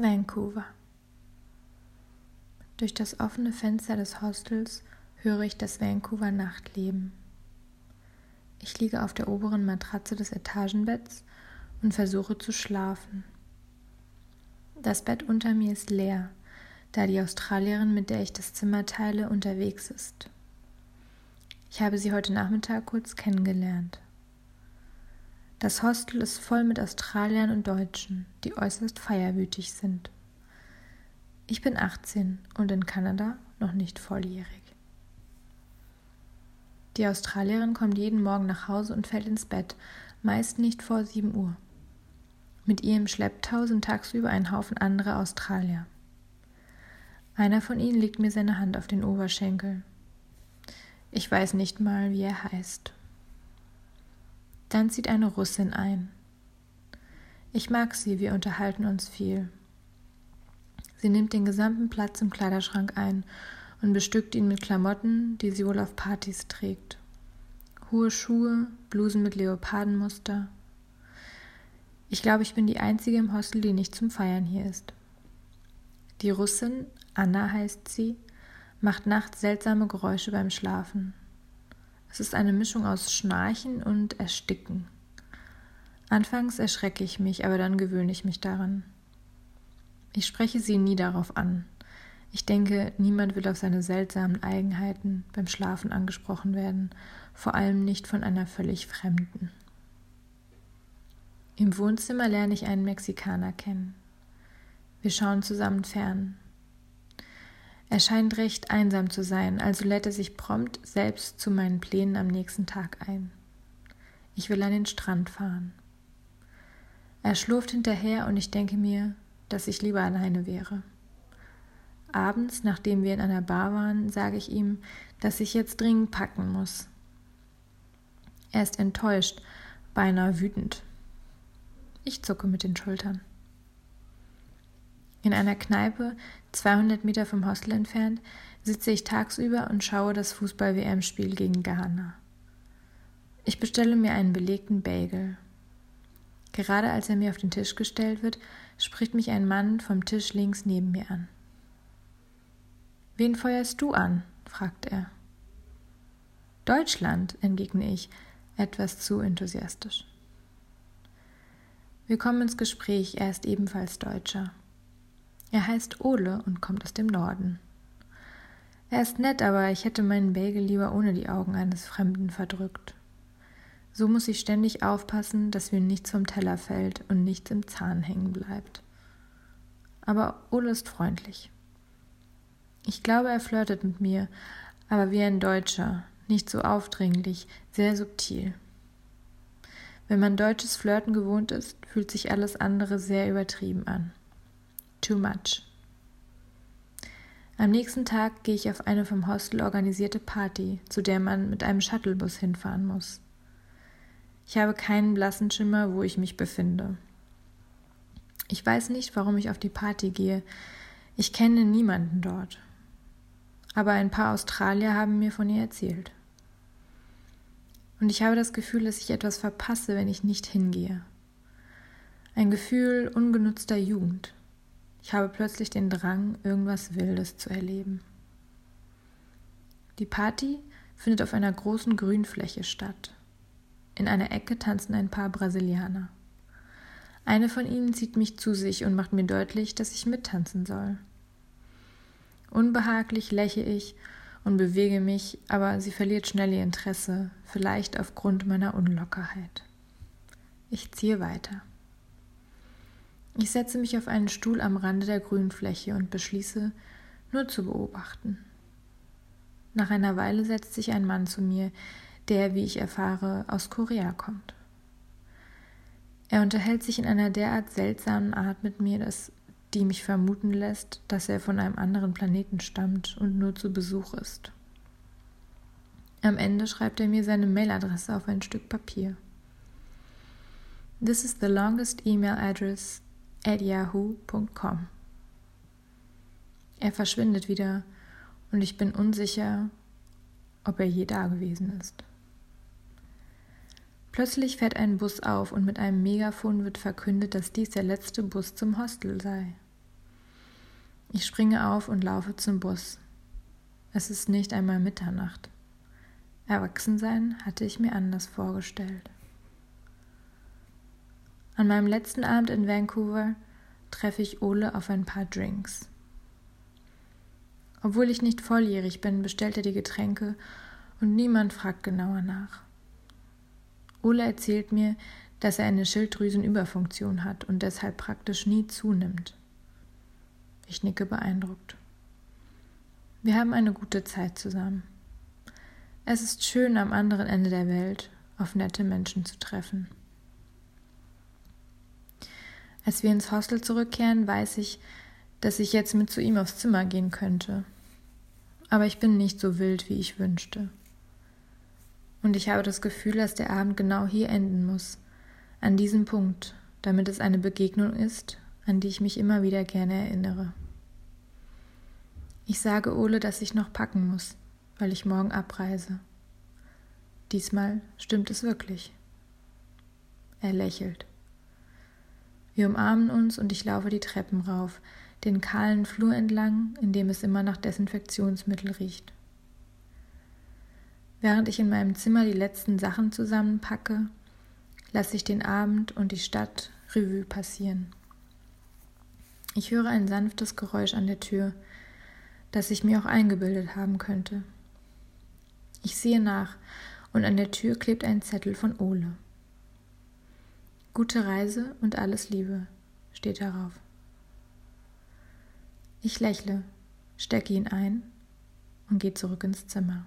Vancouver. Durch das offene Fenster des Hostels höre ich das Vancouver Nachtleben. Ich liege auf der oberen Matratze des Etagenbetts und versuche zu schlafen. Das Bett unter mir ist leer, da die Australierin, mit der ich das Zimmer teile, unterwegs ist. Ich habe sie heute Nachmittag kurz kennengelernt. Das Hostel ist voll mit Australiern und Deutschen, die äußerst feierwütig sind. Ich bin 18 und in Kanada noch nicht volljährig. Die Australierin kommt jeden Morgen nach Hause und fällt ins Bett, meist nicht vor 7 Uhr. Mit ihr im Schlepptau sind tagsüber ein Haufen anderer Australier. Einer von ihnen legt mir seine Hand auf den Oberschenkel. Ich weiß nicht mal, wie er heißt. Dann zieht eine Russin ein. Ich mag sie, wir unterhalten uns viel. Sie nimmt den gesamten Platz im Kleiderschrank ein und bestückt ihn mit Klamotten, die sie wohl auf Partys trägt. Hohe Schuhe, Blusen mit Leopardenmuster. Ich glaube, ich bin die einzige im Hostel, die nicht zum Feiern hier ist. Die Russin, Anna heißt sie, macht nachts seltsame Geräusche beim Schlafen. Es ist eine Mischung aus Schnarchen und Ersticken. Anfangs erschrecke ich mich, aber dann gewöhne ich mich daran. Ich spreche sie nie darauf an. Ich denke, niemand will auf seine seltsamen Eigenheiten beim Schlafen angesprochen werden, vor allem nicht von einer völlig Fremden. Im Wohnzimmer lerne ich einen Mexikaner kennen. Wir schauen zusammen fern. Er scheint recht einsam zu sein, also lädt er sich prompt selbst zu meinen Plänen am nächsten Tag ein. Ich will an den Strand fahren. Er schlurft hinterher und ich denke mir, dass ich lieber alleine wäre. Abends, nachdem wir in einer Bar waren, sage ich ihm, dass ich jetzt dringend packen muss. Er ist enttäuscht, beinahe wütend. Ich zucke mit den Schultern. In einer Kneipe, 200 Meter vom Hostel entfernt, sitze ich tagsüber und schaue das Fußball-WM-Spiel gegen Ghana. Ich bestelle mir einen belegten Bagel. Gerade als er mir auf den Tisch gestellt wird, spricht mich ein Mann vom Tisch links neben mir an. Wen feuerst du an? fragt er. Deutschland, entgegne ich, etwas zu enthusiastisch. Wir kommen ins Gespräch, er ist ebenfalls Deutscher. Er heißt Ole und kommt aus dem Norden. Er ist nett, aber ich hätte meinen Bagel lieber ohne die Augen eines Fremden verdrückt. So muss ich ständig aufpassen, dass mir nichts vom Teller fällt und nichts im Zahn hängen bleibt. Aber Ole ist freundlich. Ich glaube, er flirtet mit mir, aber wie ein Deutscher, nicht so aufdringlich, sehr subtil. Wenn man deutsches Flirten gewohnt ist, fühlt sich alles andere sehr übertrieben an. Too much. Am nächsten Tag gehe ich auf eine vom Hostel organisierte Party, zu der man mit einem Shuttlebus hinfahren muss. Ich habe keinen blassen Schimmer, wo ich mich befinde. Ich weiß nicht, warum ich auf die Party gehe. Ich kenne niemanden dort. Aber ein paar Australier haben mir von ihr erzählt. Und ich habe das Gefühl, dass ich etwas verpasse, wenn ich nicht hingehe. Ein Gefühl ungenutzter Jugend. Ich habe plötzlich den Drang, irgendwas Wildes zu erleben. Die Party findet auf einer großen Grünfläche statt. In einer Ecke tanzen ein paar Brasilianer. Eine von ihnen zieht mich zu sich und macht mir deutlich, dass ich mittanzen soll. Unbehaglich lächle ich und bewege mich, aber sie verliert schnell ihr Interesse, vielleicht aufgrund meiner Unlockerheit. Ich ziehe weiter. Ich setze mich auf einen Stuhl am Rande der Grünfläche und beschließe, nur zu beobachten. Nach einer Weile setzt sich ein Mann zu mir, der, wie ich erfahre, aus Korea kommt. Er unterhält sich in einer derart seltsamen Art mit mir, dass die mich vermuten lässt, dass er von einem anderen Planeten stammt und nur zu Besuch ist. Am Ende schreibt er mir seine Mailadresse auf ein Stück Papier. This is the longest email address yahoo.com. Er verschwindet wieder und ich bin unsicher, ob er je da gewesen ist. Plötzlich fährt ein Bus auf und mit einem Megafon wird verkündet, dass dies der letzte Bus zum Hostel sei. Ich springe auf und laufe zum Bus. Es ist nicht einmal Mitternacht. Erwachsensein hatte ich mir anders vorgestellt. An meinem letzten Abend in Vancouver treffe ich Ole auf ein paar Drinks. Obwohl ich nicht volljährig bin, bestellt er die Getränke und niemand fragt genauer nach. Ole erzählt mir, dass er eine Schilddrüsenüberfunktion hat und deshalb praktisch nie zunimmt. Ich nicke beeindruckt. Wir haben eine gute Zeit zusammen. Es ist schön, am anderen Ende der Welt auf nette Menschen zu treffen. Als wir ins Hostel zurückkehren, weiß ich, dass ich jetzt mit zu ihm aufs Zimmer gehen könnte. Aber ich bin nicht so wild, wie ich wünschte. Und ich habe das Gefühl, dass der Abend genau hier enden muss, an diesem Punkt, damit es eine Begegnung ist, an die ich mich immer wieder gerne erinnere. Ich sage Ole, dass ich noch packen muss, weil ich morgen abreise. Diesmal stimmt es wirklich. Er lächelt. Wir umarmen uns und ich laufe die Treppen rauf, den kahlen Flur entlang, in dem es immer nach Desinfektionsmittel riecht. Während ich in meinem Zimmer die letzten Sachen zusammenpacke, lasse ich den Abend und die Stadt Revue passieren. Ich höre ein sanftes Geräusch an der Tür, das ich mir auch eingebildet haben könnte. Ich sehe nach und an der Tür klebt ein Zettel von Ole. Gute Reise und alles Liebe steht darauf. Ich lächle, stecke ihn ein und gehe zurück ins Zimmer.